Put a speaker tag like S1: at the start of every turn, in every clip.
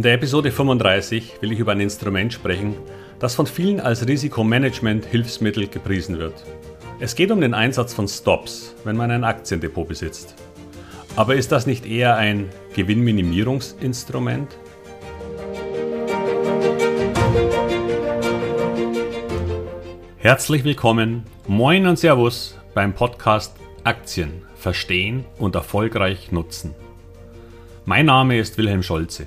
S1: In der Episode 35 will ich über ein Instrument sprechen, das von vielen als Risikomanagement-Hilfsmittel gepriesen wird. Es geht um den Einsatz von Stops, wenn man ein Aktiendepot besitzt. Aber ist das nicht eher ein Gewinnminimierungsinstrument? Herzlich willkommen, moin und Servus beim Podcast Aktien verstehen und erfolgreich nutzen. Mein Name ist Wilhelm Scholze.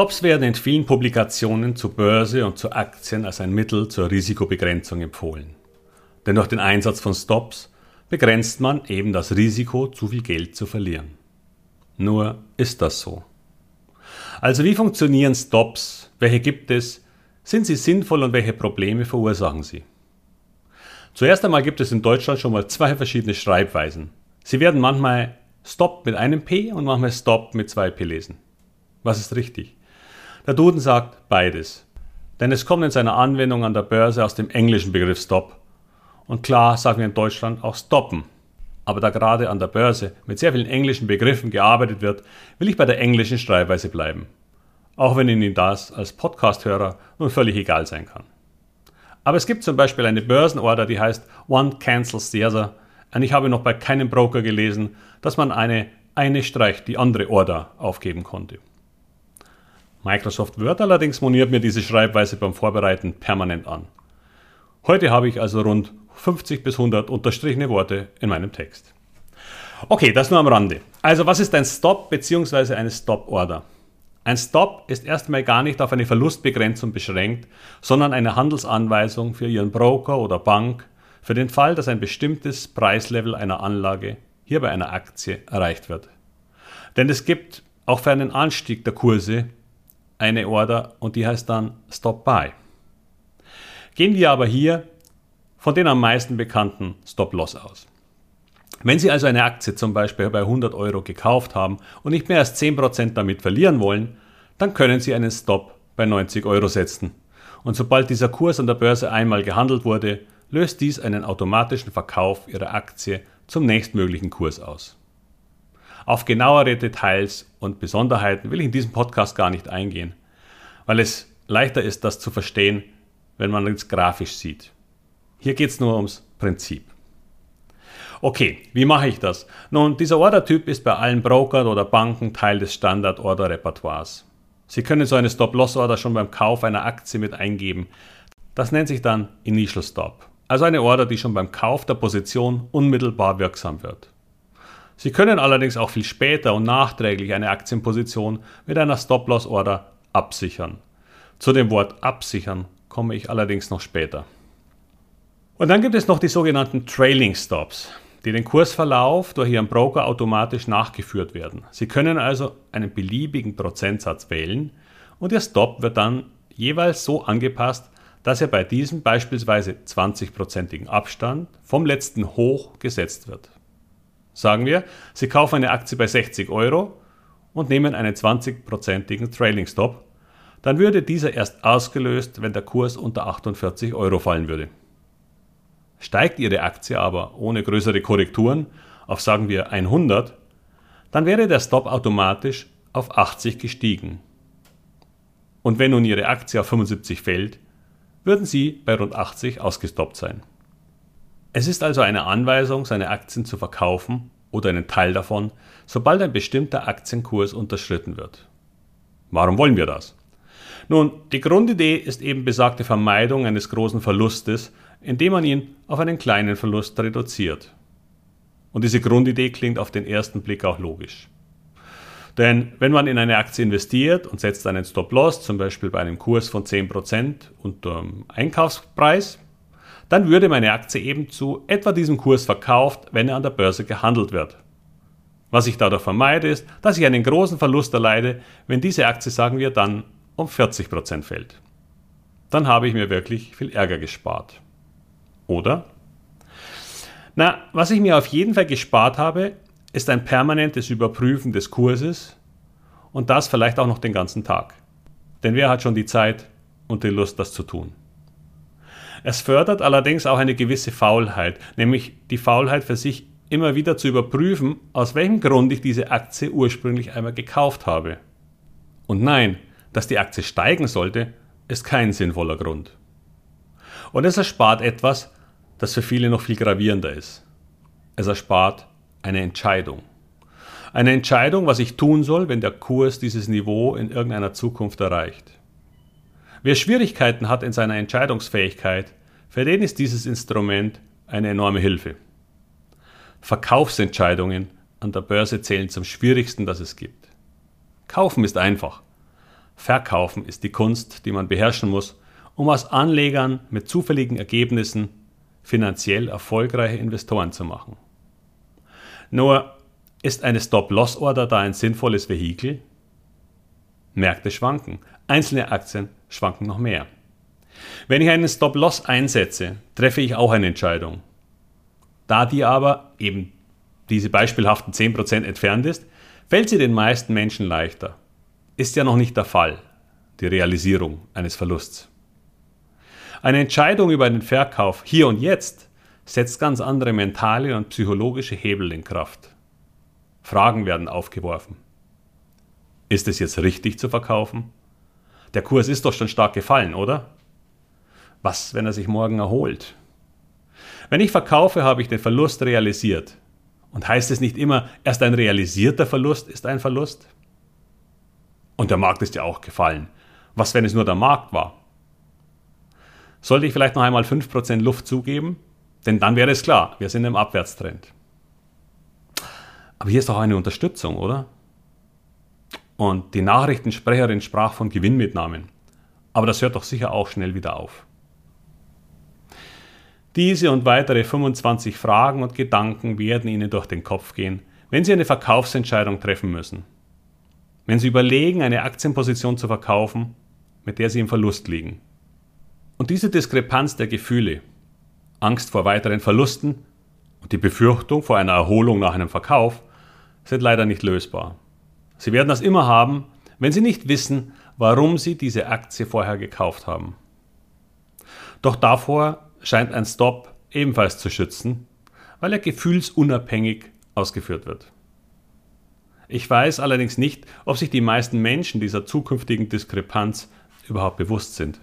S1: Stops werden in vielen Publikationen zur Börse und zu Aktien als ein Mittel zur Risikobegrenzung empfohlen. Denn durch den Einsatz von Stops begrenzt man eben das Risiko, zu viel Geld zu verlieren. Nur ist das so. Also wie funktionieren Stops? Welche gibt es? Sind sie sinnvoll und welche Probleme verursachen sie? Zuerst einmal gibt es in Deutschland schon mal zwei verschiedene Schreibweisen. Sie werden manchmal Stop mit einem P und manchmal Stop mit zwei P lesen. Was ist richtig? Der Duden sagt beides. Denn es kommt in seiner Anwendung an der Börse aus dem englischen Begriff Stop. Und klar sagen wir in Deutschland auch stoppen. Aber da gerade an der Börse mit sehr vielen englischen Begriffen gearbeitet wird, will ich bei der englischen Schreibweise bleiben. Auch wenn Ihnen das als Podcasthörer nun völlig egal sein kann. Aber es gibt zum Beispiel eine Börsenorder, die heißt One Cancels the Other. Und ich habe noch bei keinem Broker gelesen, dass man eine eine streicht die andere Order aufgeben konnte. Microsoft Word allerdings moniert mir diese Schreibweise beim Vorbereiten permanent an. Heute habe ich also rund 50 bis 100 unterstrichene Worte in meinem Text. Okay, das nur am Rande. Also was ist ein Stop bzw. eine Stop-Order? Ein Stop ist erstmal gar nicht auf eine Verlustbegrenzung beschränkt, sondern eine Handelsanweisung für Ihren Broker oder Bank für den Fall, dass ein bestimmtes Preislevel einer Anlage, hier bei einer Aktie, erreicht wird. Denn es gibt auch für einen Anstieg der Kurse eine Order und die heißt dann Stop Buy. Gehen wir aber hier von den am meisten bekannten Stop Loss aus. Wenn Sie also eine Aktie zum Beispiel bei 100 Euro gekauft haben und nicht mehr als 10% damit verlieren wollen, dann können Sie einen Stop bei 90 Euro setzen. Und sobald dieser Kurs an der Börse einmal gehandelt wurde, löst dies einen automatischen Verkauf Ihrer Aktie zum nächstmöglichen Kurs aus. Auf genauere Details und Besonderheiten will ich in diesem Podcast gar nicht eingehen, weil es leichter ist, das zu verstehen, wenn man es grafisch sieht. Hier geht es nur ums Prinzip. Okay, wie mache ich das? Nun, dieser Ordertyp ist bei allen Brokern oder Banken Teil des Standard-Order-Repertoires. Sie können so eine Stop-Loss-Order schon beim Kauf einer Aktie mit eingeben. Das nennt sich dann Initial Stop, also eine Order, die schon beim Kauf der Position unmittelbar wirksam wird. Sie können allerdings auch viel später und nachträglich eine Aktienposition mit einer Stop-Loss-Order absichern. Zu dem Wort absichern komme ich allerdings noch später. Und dann gibt es noch die sogenannten Trailing Stops, die den Kursverlauf durch Ihren Broker automatisch nachgeführt werden. Sie können also einen beliebigen Prozentsatz wählen und Ihr Stop wird dann jeweils so angepasst, dass er bei diesem beispielsweise 20%igen Abstand vom letzten Hoch gesetzt wird. Sagen wir, Sie kaufen eine Aktie bei 60 Euro und nehmen einen 20%igen Trailing Stop, dann würde dieser erst ausgelöst, wenn der Kurs unter 48 Euro fallen würde. Steigt Ihre Aktie aber ohne größere Korrekturen auf sagen wir 100, dann wäre der Stop automatisch auf 80 gestiegen. Und wenn nun Ihre Aktie auf 75 fällt, würden Sie bei rund 80 ausgestoppt sein. Es ist also eine Anweisung, seine Aktien zu verkaufen oder einen Teil davon, sobald ein bestimmter Aktienkurs unterschritten wird. Warum wollen wir das? Nun, die Grundidee ist eben besagte Vermeidung eines großen Verlustes, indem man ihn auf einen kleinen Verlust reduziert. Und diese Grundidee klingt auf den ersten Blick auch logisch. Denn wenn man in eine Aktie investiert und setzt einen Stop-Loss, zum Beispiel bei einem Kurs von 10% unter Einkaufspreis, dann würde meine Aktie eben zu etwa diesem Kurs verkauft, wenn er an der Börse gehandelt wird. Was ich dadurch vermeide, ist, dass ich einen großen Verlust erleide, wenn diese Aktie, sagen wir, dann um 40% fällt. dann habe ich mir wirklich viel Ärger gespart. Oder? Na, was ich mir auf jeden Fall gespart habe, ist ein permanentes Überprüfen des Kurses und das vielleicht auch noch den ganzen Tag. Denn wer hat schon die Zeit und die Lust, das zu tun? Es fördert allerdings auch eine gewisse Faulheit, nämlich die Faulheit für sich immer wieder zu überprüfen, aus welchem Grund ich diese Aktie ursprünglich einmal gekauft habe. Und nein, dass die Aktie steigen sollte, ist kein sinnvoller Grund. Und es erspart etwas, das für viele noch viel gravierender ist. Es erspart eine Entscheidung. Eine Entscheidung, was ich tun soll, wenn der Kurs dieses Niveau in irgendeiner Zukunft erreicht. Wer Schwierigkeiten hat in seiner Entscheidungsfähigkeit, für den ist dieses Instrument eine enorme Hilfe. Verkaufsentscheidungen an der Börse zählen zum schwierigsten, das es gibt. Kaufen ist einfach. Verkaufen ist die Kunst, die man beherrschen muss, um aus Anlegern mit zufälligen Ergebnissen finanziell erfolgreiche Investoren zu machen. Nur ist eine Stop-Loss-Order da ein sinnvolles Vehikel? Märkte schwanken, einzelne Aktien schwanken noch mehr. Wenn ich einen Stop-Loss einsetze, treffe ich auch eine Entscheidung. Da die aber eben diese beispielhaften 10% entfernt ist, fällt sie den meisten Menschen leichter. Ist ja noch nicht der Fall, die Realisierung eines Verlusts. Eine Entscheidung über einen Verkauf hier und jetzt setzt ganz andere mentale und psychologische Hebel in Kraft. Fragen werden aufgeworfen. Ist es jetzt richtig zu verkaufen? Der Kurs ist doch schon stark gefallen, oder? Was, wenn er sich morgen erholt? Wenn ich verkaufe, habe ich den Verlust realisiert. Und heißt es nicht immer, erst ein realisierter Verlust ist ein Verlust? Und der Markt ist ja auch gefallen. Was, wenn es nur der Markt war? Sollte ich vielleicht noch einmal 5% Luft zugeben? Denn dann wäre es klar, wir sind im Abwärtstrend. Aber hier ist doch eine Unterstützung, oder? Und die Nachrichtensprecherin sprach von Gewinnmitnahmen. Aber das hört doch sicher auch schnell wieder auf. Diese und weitere 25 Fragen und Gedanken werden Ihnen durch den Kopf gehen, wenn Sie eine Verkaufsentscheidung treffen müssen. Wenn Sie überlegen, eine Aktienposition zu verkaufen, mit der Sie im Verlust liegen. Und diese Diskrepanz der Gefühle, Angst vor weiteren Verlusten und die Befürchtung vor einer Erholung nach einem Verkauf sind leider nicht lösbar. Sie werden das immer haben, wenn Sie nicht wissen, warum Sie diese Aktie vorher gekauft haben. Doch davor scheint ein Stop ebenfalls zu schützen, weil er gefühlsunabhängig ausgeführt wird. Ich weiß allerdings nicht, ob sich die meisten Menschen dieser zukünftigen Diskrepanz überhaupt bewusst sind.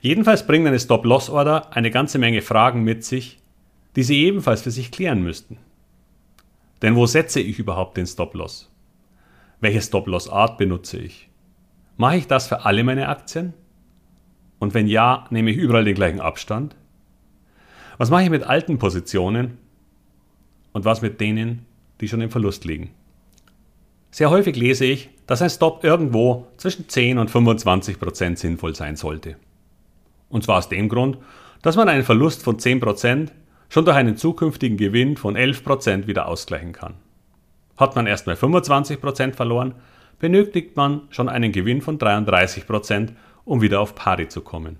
S1: Jedenfalls bringt eine Stop-Loss-Order eine ganze Menge Fragen mit sich, die Sie ebenfalls für sich klären müssten. Denn wo setze ich überhaupt den Stop-Loss? Welche Stop-Loss-Art benutze ich? Mache ich das für alle meine Aktien? Und wenn ja, nehme ich überall den gleichen Abstand? Was mache ich mit alten Positionen? Und was mit denen, die schon im Verlust liegen? Sehr häufig lese ich, dass ein Stop irgendwo zwischen 10 und 25 Prozent sinnvoll sein sollte. Und zwar aus dem Grund, dass man einen Verlust von 10 Prozent schon durch einen zukünftigen Gewinn von 11% wieder ausgleichen kann. Hat man erst mal 25% verloren, benötigt man schon einen Gewinn von 33%, um wieder auf Pari zu kommen.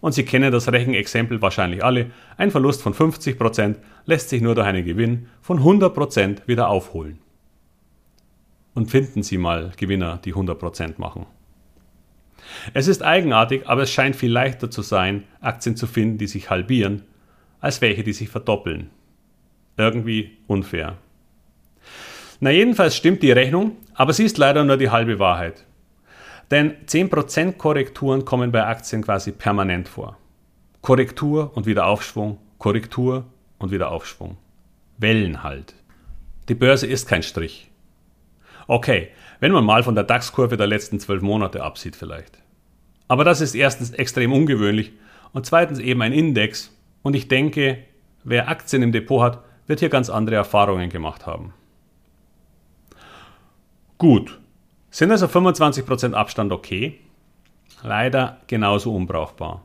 S1: Und Sie kennen das Rechenexempel wahrscheinlich alle, ein Verlust von 50% lässt sich nur durch einen Gewinn von 100% wieder aufholen. Und finden Sie mal Gewinner, die 100% machen. Es ist eigenartig, aber es scheint viel leichter zu sein, Aktien zu finden, die sich halbieren, als welche, die sich verdoppeln. Irgendwie unfair. Na jedenfalls stimmt die Rechnung, aber sie ist leider nur die halbe Wahrheit. Denn 10% Korrekturen kommen bei Aktien quasi permanent vor. Korrektur und wieder Aufschwung, Korrektur und wieder Aufschwung. Wellen halt. Die Börse ist kein Strich. Okay, wenn man mal von der DAX-Kurve der letzten zwölf Monate absieht vielleicht. Aber das ist erstens extrem ungewöhnlich und zweitens eben ein Index, und ich denke, wer Aktien im Depot hat, wird hier ganz andere Erfahrungen gemacht haben. Gut, sind also 25% Abstand okay? Leider genauso unbrauchbar.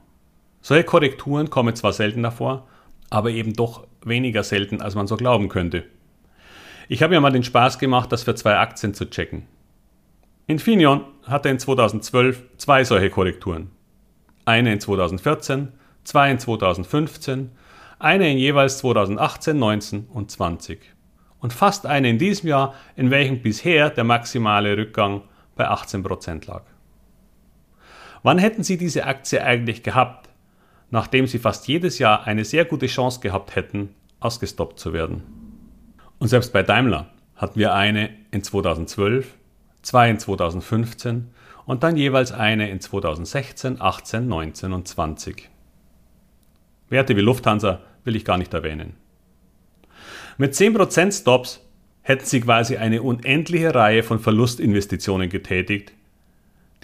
S1: Solche Korrekturen kommen zwar seltener vor, aber eben doch weniger selten, als man so glauben könnte. Ich habe mir mal den Spaß gemacht, das für zwei Aktien zu checken. Infineon hatte in 2012 zwei solche Korrekturen. eine in 2014, zwei in 2015, eine in jeweils 2018, 19 und 20 und fast eine in diesem Jahr, in welchem bisher der maximale Rückgang bei 18% lag. Wann hätten Sie diese Aktie eigentlich gehabt, nachdem Sie fast jedes Jahr eine sehr gute Chance gehabt hätten, ausgestoppt zu werden? Und selbst bei Daimler hatten wir eine in 2012, zwei in 2015 und dann jeweils eine in 2016, 18, 19 und 20. Werte wie Lufthansa will ich gar nicht erwähnen. Mit 10% Stops hätten sie quasi eine unendliche Reihe von Verlustinvestitionen getätigt,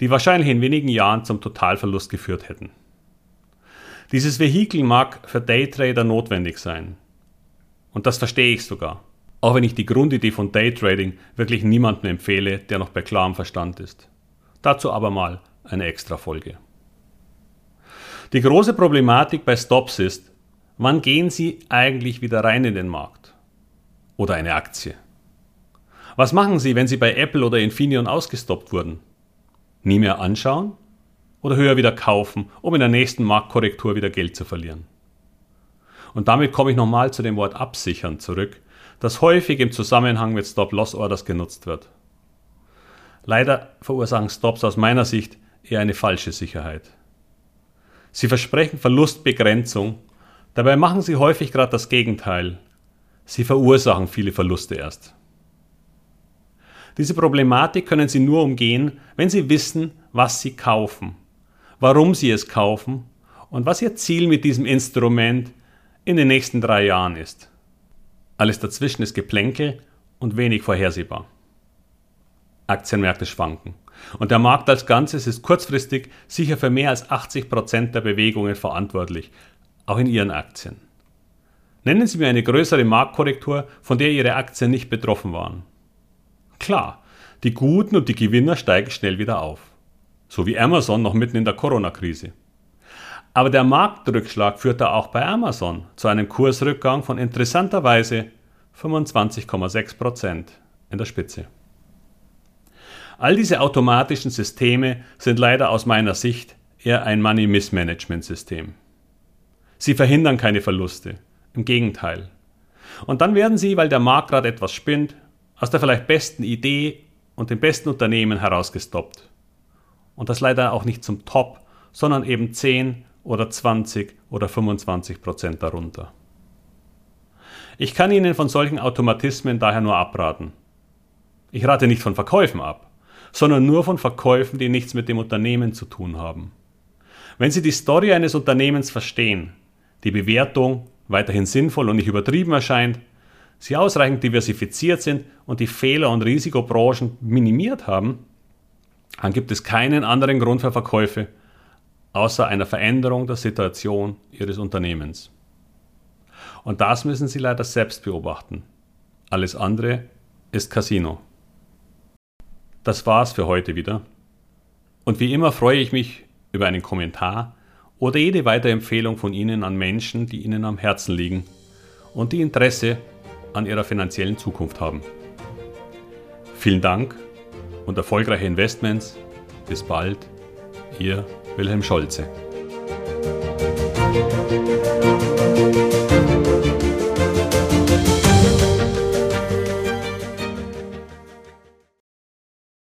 S1: die wahrscheinlich in wenigen Jahren zum Totalverlust geführt hätten. Dieses Vehikel mag für Daytrader notwendig sein. Und das verstehe ich sogar. Auch wenn ich die Grundidee von Daytrading wirklich niemandem empfehle, der noch bei klarem Verstand ist. Dazu aber mal eine extra Folge. Die große Problematik bei Stops ist, wann gehen Sie eigentlich wieder rein in den Markt? Oder eine Aktie? Was machen Sie, wenn Sie bei Apple oder Infineon ausgestoppt wurden? Nie mehr anschauen? Oder höher wieder kaufen, um in der nächsten Marktkorrektur wieder Geld zu verlieren? Und damit komme ich nochmal zu dem Wort absichern zurück, das häufig im Zusammenhang mit Stop-Loss-Orders genutzt wird. Leider verursachen Stops aus meiner Sicht eher eine falsche Sicherheit. Sie versprechen Verlustbegrenzung, dabei machen sie häufig gerade das Gegenteil. Sie verursachen viele Verluste erst. Diese Problematik können Sie nur umgehen, wenn Sie wissen, was Sie kaufen, warum Sie es kaufen und was Ihr Ziel mit diesem Instrument in den nächsten drei Jahren ist. Alles dazwischen ist Geplänkel und wenig vorhersehbar. Aktienmärkte schwanken. Und der Markt als Ganzes ist kurzfristig sicher für mehr als 80 Prozent der Bewegungen verantwortlich, auch in Ihren Aktien. Nennen Sie mir eine größere Marktkorrektur, von der Ihre Aktien nicht betroffen waren. Klar, die Guten und die Gewinner steigen schnell wieder auf. So wie Amazon noch mitten in der Corona-Krise. Aber der Marktrückschlag führte auch bei Amazon zu einem Kursrückgang von interessanterweise 25,6% in der Spitze. All diese automatischen Systeme sind leider aus meiner Sicht eher ein Money Mismanagement System. Sie verhindern keine Verluste, im Gegenteil. Und dann werden sie, weil der Markt gerade etwas spinnt, aus der vielleicht besten Idee und dem besten Unternehmen herausgestoppt. Und das leider auch nicht zum Top, sondern eben 10 oder 20 oder 25 Prozent darunter. Ich kann Ihnen von solchen Automatismen daher nur abraten. Ich rate nicht von Verkäufen ab sondern nur von Verkäufen, die nichts mit dem Unternehmen zu tun haben. Wenn Sie die Story eines Unternehmens verstehen, die Bewertung weiterhin sinnvoll und nicht übertrieben erscheint, Sie ausreichend diversifiziert sind und die Fehler und Risikobranchen minimiert haben, dann gibt es keinen anderen Grund für Verkäufe außer einer Veränderung der Situation Ihres Unternehmens. Und das müssen Sie leider selbst beobachten. Alles andere ist Casino. Das war's für heute wieder. Und wie immer freue ich mich über einen Kommentar oder jede weitere Empfehlung von Ihnen an Menschen, die Ihnen am Herzen liegen und die Interesse an Ihrer finanziellen Zukunft haben. Vielen Dank und erfolgreiche Investments. Bis bald, Ihr Wilhelm Scholze.